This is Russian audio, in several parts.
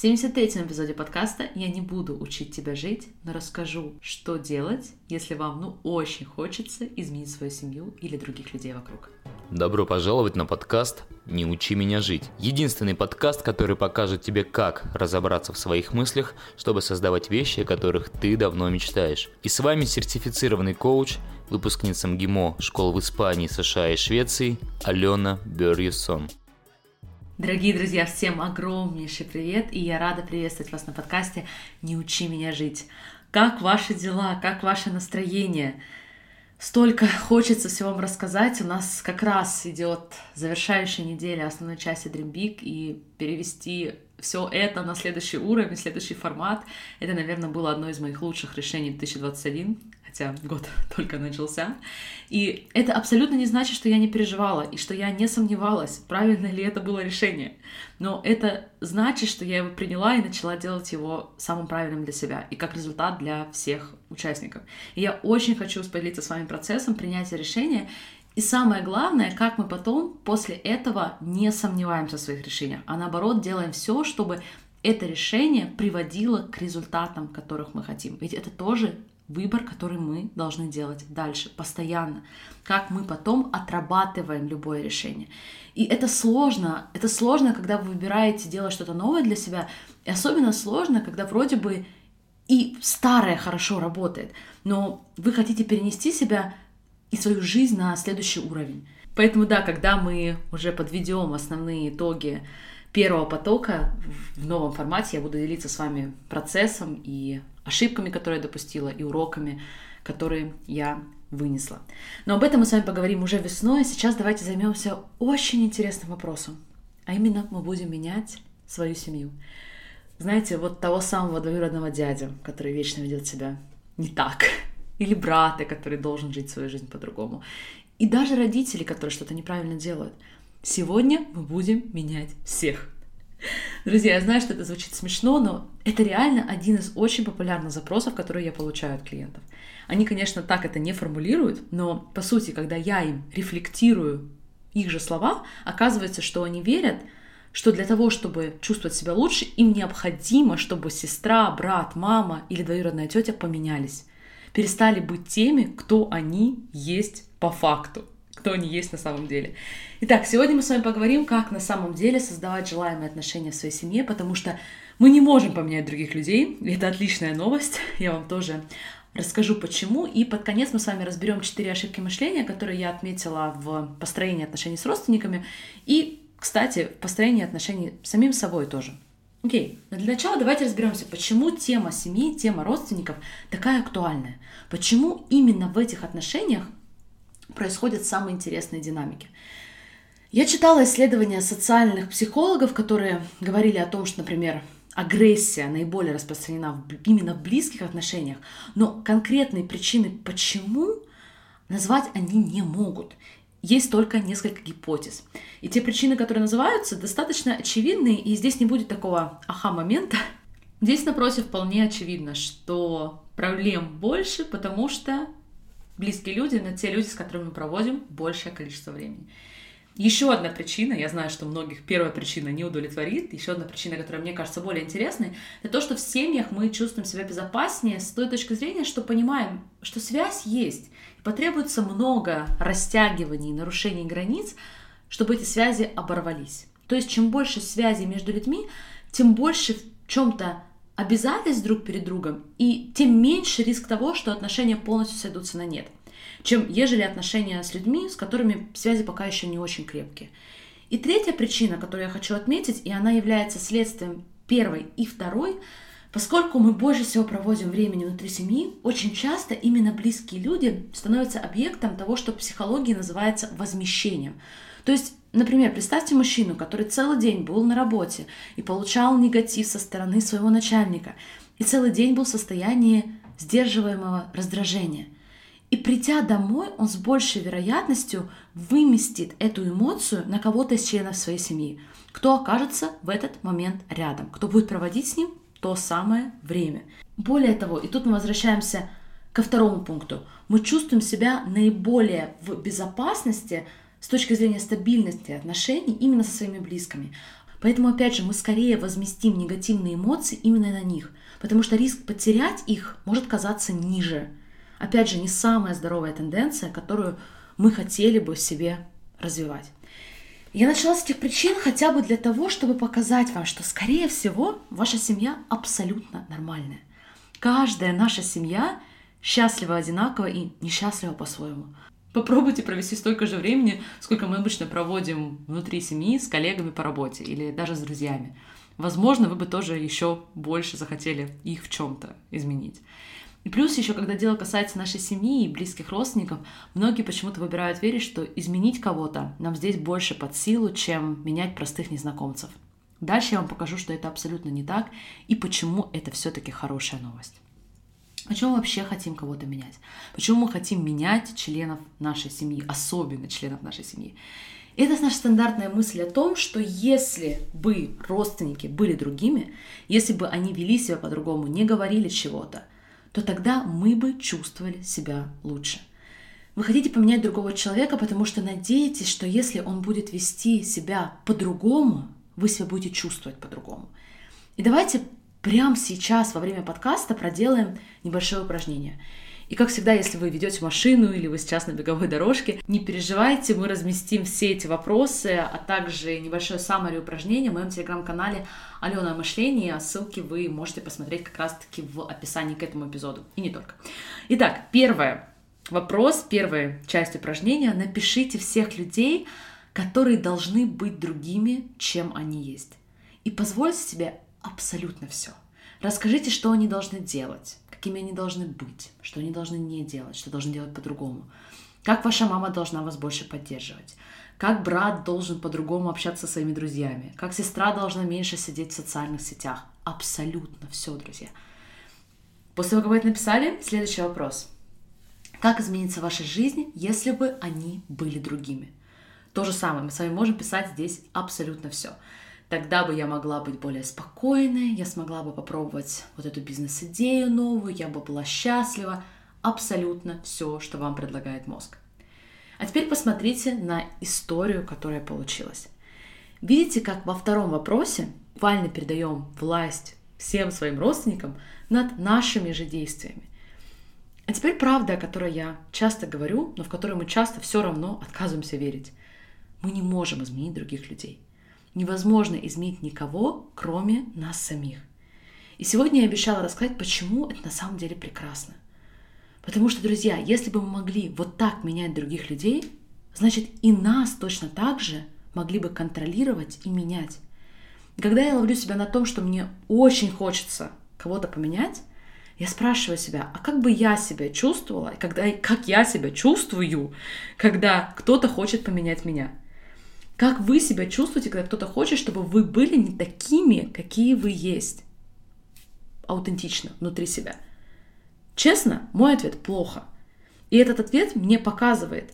В 73-м эпизоде подкаста я не буду учить тебя жить, но расскажу, что делать, если вам ну очень хочется изменить свою семью или других людей вокруг. Добро пожаловать на подкаст «Не учи меня жить». Единственный подкаст, который покажет тебе, как разобраться в своих мыслях, чтобы создавать вещи, о которых ты давно мечтаешь. И с вами сертифицированный коуч, выпускница МГИМО школ в Испании, США и Швеции Алена Берьюсон. Дорогие друзья, всем огромнейший привет, и я рада приветствовать вас на подкасте «Не учи меня жить». Как ваши дела, как ваше настроение? Столько хочется всего вам рассказать. У нас как раз идет завершающая неделя основной части Dream Big, и перевести все это на следующий уровень, следующий формат. Это, наверное, было одно из моих лучших решений 2021 хотя год только начался. И это абсолютно не значит, что я не переживала и что я не сомневалась, правильно ли это было решение. Но это значит, что я его приняла и начала делать его самым правильным для себя и как результат для всех участников. И я очень хочу поделиться с вами процессом принятия решения и самое главное, как мы потом после этого не сомневаемся в своих решениях, а наоборот делаем все, чтобы это решение приводило к результатам, которых мы хотим. Ведь это тоже выбор, который мы должны делать дальше, постоянно. Как мы потом отрабатываем любое решение. И это сложно. Это сложно, когда вы выбираете делать что-то новое для себя. И особенно сложно, когда вроде бы и старое хорошо работает, но вы хотите перенести себя и свою жизнь на следующий уровень. Поэтому да, когда мы уже подведем основные итоги первого потока в новом формате, я буду делиться с вами процессом и ошибками, которые я допустила, и уроками, которые я вынесла. Но об этом мы с вами поговорим уже весной. Сейчас давайте займемся очень интересным вопросом. А именно мы будем менять свою семью. Знаете, вот того самого двоюродного дядю, который вечно ведет себя не так, или брата, который должен жить свою жизнь по-другому, и даже родители, которые что-то неправильно делают. Сегодня мы будем менять всех. Друзья, я знаю, что это звучит смешно, но это реально один из очень популярных запросов, которые я получаю от клиентов. Они, конечно, так это не формулируют, но по сути, когда я им рефлектирую их же слова, оказывается, что они верят, что для того, чтобы чувствовать себя лучше, им необходимо, чтобы сестра, брат, мама или двоюродная тетя поменялись, перестали быть теми, кто они есть по факту кто они есть на самом деле. Итак, сегодня мы с вами поговорим, как на самом деле создавать желаемые отношения в своей семье, потому что мы не можем поменять других людей, это отличная новость, я вам тоже расскажу почему, и под конец мы с вами разберем четыре ошибки мышления, которые я отметила в построении отношений с родственниками, и, кстати, в построении отношений с самим собой тоже. Окей, но для начала давайте разберемся, почему тема семьи, тема родственников такая актуальная. Почему именно в этих отношениях происходят самые интересные динамики. Я читала исследования социальных психологов, которые говорили о том, что, например, агрессия наиболее распространена именно в близких отношениях, но конкретные причины, почему, назвать они не могут. Есть только несколько гипотез. И те причины, которые называются, достаточно очевидны, и здесь не будет такого аха-момента. Здесь, напротив, вполне очевидно, что проблем больше, потому что близкие люди, но те люди, с которыми мы проводим большее количество времени. Еще одна причина, я знаю, что многих первая причина не удовлетворит, еще одна причина, которая мне кажется более интересной, это то, что в семьях мы чувствуем себя безопаснее с той точки зрения, что понимаем, что связь есть, и потребуется много растягиваний, нарушений границ, чтобы эти связи оборвались. То есть чем больше связей между людьми, тем больше в чем-то обязательств друг перед другом, и тем меньше риск того, что отношения полностью сойдутся на нет, чем ежели отношения с людьми, с которыми связи пока еще не очень крепкие. И третья причина, которую я хочу отметить, и она является следствием первой и второй, поскольку мы больше всего проводим времени внутри семьи, очень часто именно близкие люди становятся объектом того, что в психологии называется возмещением. То есть Например, представьте мужчину, который целый день был на работе и получал негатив со стороны своего начальника, и целый день был в состоянии сдерживаемого раздражения. И придя домой, он с большей вероятностью выместит эту эмоцию на кого-то из членов своей семьи, кто окажется в этот момент рядом, кто будет проводить с ним то самое время. Более того, и тут мы возвращаемся ко второму пункту, мы чувствуем себя наиболее в безопасности с точки зрения стабильности отношений именно со своими близкими. Поэтому, опять же, мы скорее возместим негативные эмоции именно на них, потому что риск потерять их может казаться ниже. Опять же, не самая здоровая тенденция, которую мы хотели бы себе развивать. Я начала с этих причин хотя бы для того, чтобы показать вам, что, скорее всего, ваша семья абсолютно нормальная. Каждая наша семья счастлива одинаково и несчастлива по-своему. Попробуйте провести столько же времени, сколько мы обычно проводим внутри семьи с коллегами по работе или даже с друзьями. Возможно, вы бы тоже еще больше захотели их в чем-то изменить. И плюс еще, когда дело касается нашей семьи и близких родственников, многие почему-то выбирают верить, что изменить кого-то нам здесь больше под силу, чем менять простых незнакомцев. Дальше я вам покажу, что это абсолютно не так и почему это все-таки хорошая новость. Почему мы вообще хотим кого-то менять? Почему мы хотим менять членов нашей семьи, особенно членов нашей семьи? Это наша стандартная мысль о том, что если бы родственники были другими, если бы они вели себя по-другому, не говорили чего-то, то тогда мы бы чувствовали себя лучше. Вы хотите поменять другого человека, потому что надеетесь, что если он будет вести себя по-другому, вы себя будете чувствовать по-другому. И давайте прямо сейчас во время подкаста проделаем небольшое упражнение. И как всегда, если вы ведете машину или вы сейчас на беговой дорожке, не переживайте, мы разместим все эти вопросы, а также небольшое саммари упражнение в моем телеграм-канале Алена Мышление. А ссылки вы можете посмотреть как раз-таки в описании к этому эпизоду. И не только. Итак, первое. Вопрос, первая часть упражнения. Напишите всех людей, которые должны быть другими, чем они есть. И позвольте себе абсолютно все. Расскажите, что они должны делать какими они должны быть, что они должны не делать, что должны делать по-другому. Как ваша мама должна вас больше поддерживать? Как брат должен по-другому общаться со своими друзьями? Как сестра должна меньше сидеть в социальных сетях? Абсолютно все, друзья. После того, как вы это написали, следующий вопрос. Как изменится ваша жизнь, если бы они были другими? То же самое, мы с вами можем писать здесь абсолютно все. Тогда бы я могла быть более спокойной, я смогла бы попробовать вот эту бизнес-идею новую, я бы была счастлива. Абсолютно все, что вам предлагает мозг. А теперь посмотрите на историю, которая получилась. Видите, как во втором вопросе буквально передаем власть всем своим родственникам над нашими же действиями. А теперь правда, о которой я часто говорю, но в которую мы часто все равно отказываемся верить. Мы не можем изменить других людей невозможно изменить никого, кроме нас самих. И сегодня я обещала рассказать, почему это на самом деле прекрасно. Потому что, друзья, если бы мы могли вот так менять других людей, значит и нас точно так же могли бы контролировать и менять. И когда я ловлю себя на том, что мне очень хочется кого-то поменять, я спрашиваю себя, а как бы я себя чувствовала, когда, как я себя чувствую, когда кто-то хочет поменять меня – как вы себя чувствуете, когда кто-то хочет, чтобы вы были не такими, какие вы есть? Аутентично, внутри себя. Честно, мой ответ плохо. И этот ответ мне показывает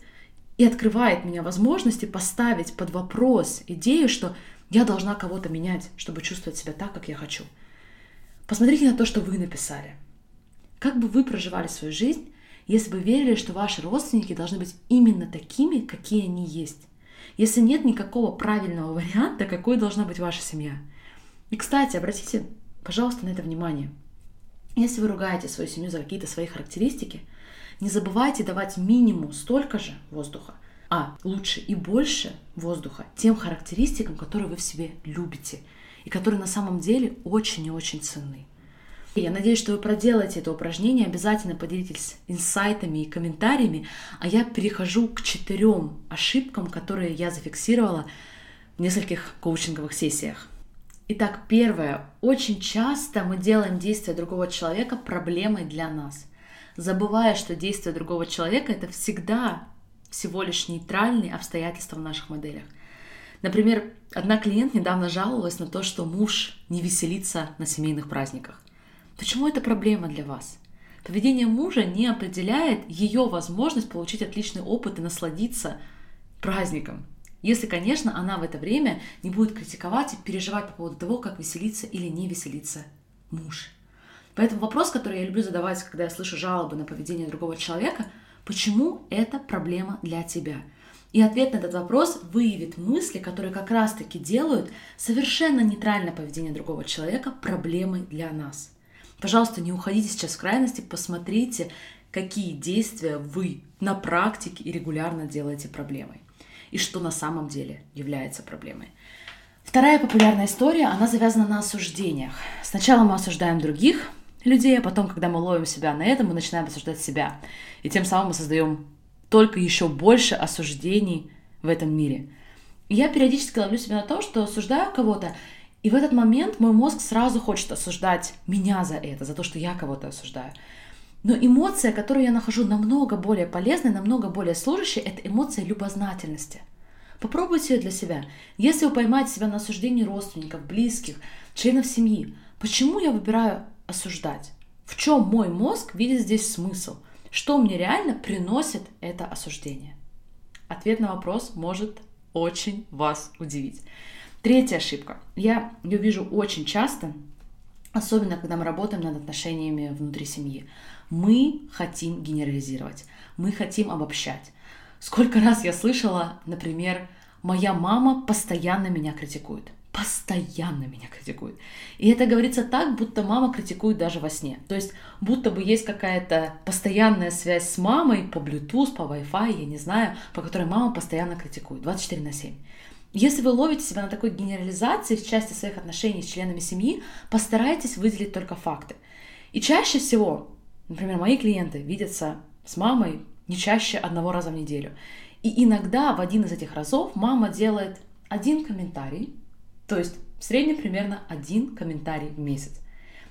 и открывает меня возможности поставить под вопрос идею, что я должна кого-то менять, чтобы чувствовать себя так, как я хочу. Посмотрите на то, что вы написали. Как бы вы проживали свою жизнь, если бы верили, что ваши родственники должны быть именно такими, какие они есть? Если нет никакого правильного варианта, какой должна быть ваша семья. И, кстати, обратите, пожалуйста, на это внимание. Если вы ругаете свою семью за какие-то свои характеристики, не забывайте давать минимум столько же воздуха, а лучше и больше воздуха тем характеристикам, которые вы в себе любите и которые на самом деле очень и очень ценны. Я надеюсь, что вы проделаете это упражнение, обязательно поделитесь инсайтами и комментариями, а я перехожу к четырем ошибкам, которые я зафиксировала в нескольких коучинговых сессиях. Итак, первое. Очень часто мы делаем действия другого человека проблемой для нас, забывая, что действия другого человека это всегда всего лишь нейтральные обстоятельства в наших моделях. Например, одна клиент недавно жаловалась на то, что муж не веселится на семейных праздниках. Почему это проблема для вас? Поведение мужа не определяет ее возможность получить отличный опыт и насладиться праздником. Если, конечно, она в это время не будет критиковать и переживать по поводу того, как веселиться или не веселиться муж. Поэтому вопрос, который я люблю задавать, когда я слышу жалобы на поведение другого человека, почему это проблема для тебя? И ответ на этот вопрос выявит мысли, которые как раз-таки делают совершенно нейтральное поведение другого человека проблемой для нас. Пожалуйста, не уходите сейчас в крайности, посмотрите, какие действия вы на практике и регулярно делаете проблемой. И что на самом деле является проблемой. Вторая популярная история, она завязана на осуждениях. Сначала мы осуждаем других людей, а потом, когда мы ловим себя на этом, мы начинаем осуждать себя. И тем самым мы создаем только еще больше осуждений в этом мире. Я периодически ловлю себя на том, что осуждаю кого-то, и в этот момент мой мозг сразу хочет осуждать меня за это, за то, что я кого-то осуждаю. Но эмоция, которую я нахожу намного более полезной, намного более служащей, это эмоция любознательности. Попробуйте ее для себя. Если вы поймаете себя на осуждении родственников, близких, членов семьи, почему я выбираю осуждать? В чем мой мозг видит здесь смысл? Что мне реально приносит это осуждение? Ответ на вопрос может очень вас удивить. Третья ошибка. Я ее вижу очень часто, особенно когда мы работаем над отношениями внутри семьи. Мы хотим генерализировать, мы хотим обобщать. Сколько раз я слышала, например, моя мама постоянно меня критикует постоянно меня критикует. И это говорится так, будто мама критикует даже во сне. То есть будто бы есть какая-то постоянная связь с мамой по Bluetooth, по Wi-Fi, я не знаю, по которой мама постоянно критикует 24 на 7. Если вы ловите себя на такой генерализации в части своих отношений с членами семьи, постарайтесь выделить только факты. И чаще всего, например, мои клиенты видятся с мамой не чаще одного раза в неделю. И иногда в один из этих разов мама делает один комментарий, то есть в среднем примерно один комментарий в месяц.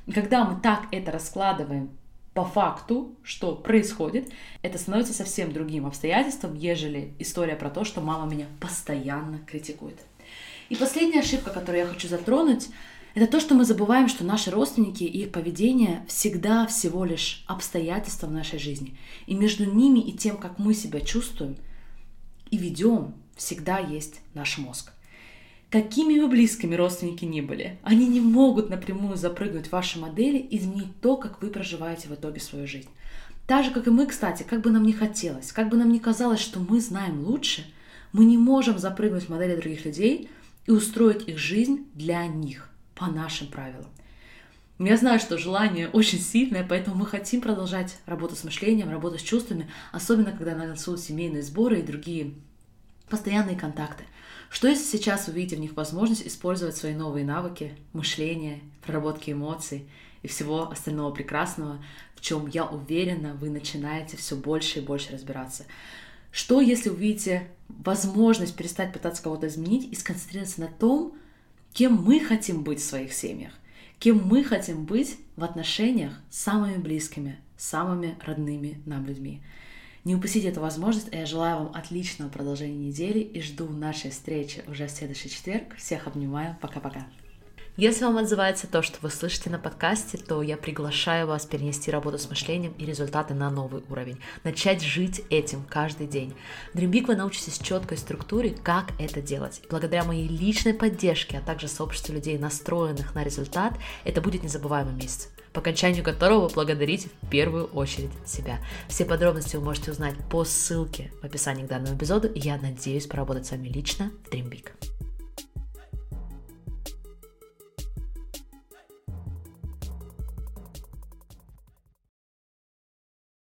И когда мы так это раскладываем по факту, что происходит, это становится совсем другим обстоятельством, ежели история про то, что мама меня постоянно критикует. И последняя ошибка, которую я хочу затронуть, это то, что мы забываем, что наши родственники и их поведение всегда всего лишь обстоятельства в нашей жизни. И между ними и тем, как мы себя чувствуем и ведем, всегда есть наш мозг. Какими бы близкими родственники ни были, они не могут напрямую запрыгнуть в ваши модели и изменить то, как вы проживаете в итоге свою жизнь. Так же, как и мы, кстати, как бы нам ни хотелось, как бы нам ни казалось, что мы знаем лучше, мы не можем запрыгнуть в модели других людей и устроить их жизнь для них, по нашим правилам. Я знаю, что желание очень сильное, поэтому мы хотим продолжать работу с мышлением, работу с чувствами, особенно когда на носу семейные сборы и другие постоянные контакты. Что если сейчас вы видите в них возможность использовать свои новые навыки мышления, проработки эмоций и всего остального прекрасного, в чем, я уверена, вы начинаете все больше и больше разбираться. Что если увидите возможность перестать пытаться кого-то изменить и сконцентрироваться на том, кем мы хотим быть в своих семьях, кем мы хотим быть в отношениях с самыми близкими, самыми родными нам людьми. Не упустите эту возможность, и я желаю вам отличного продолжения недели и жду нашей встречи уже в следующий четверг. Всех обнимаю. Пока-пока. Если вам отзывается то, что вы слышите на подкасте, то я приглашаю вас перенести работу с мышлением и результаты на новый уровень. Начать жить этим каждый день. В Dream Big вы научитесь четкой структуре, как это делать. благодаря моей личной поддержке, а также сообществу людей, настроенных на результат, это будет незабываемый месяц по окончанию которого вы благодарите в первую очередь себя. Все подробности вы можете узнать по ссылке в описании к данному эпизоду, и я надеюсь поработать с вами лично в Dream Big.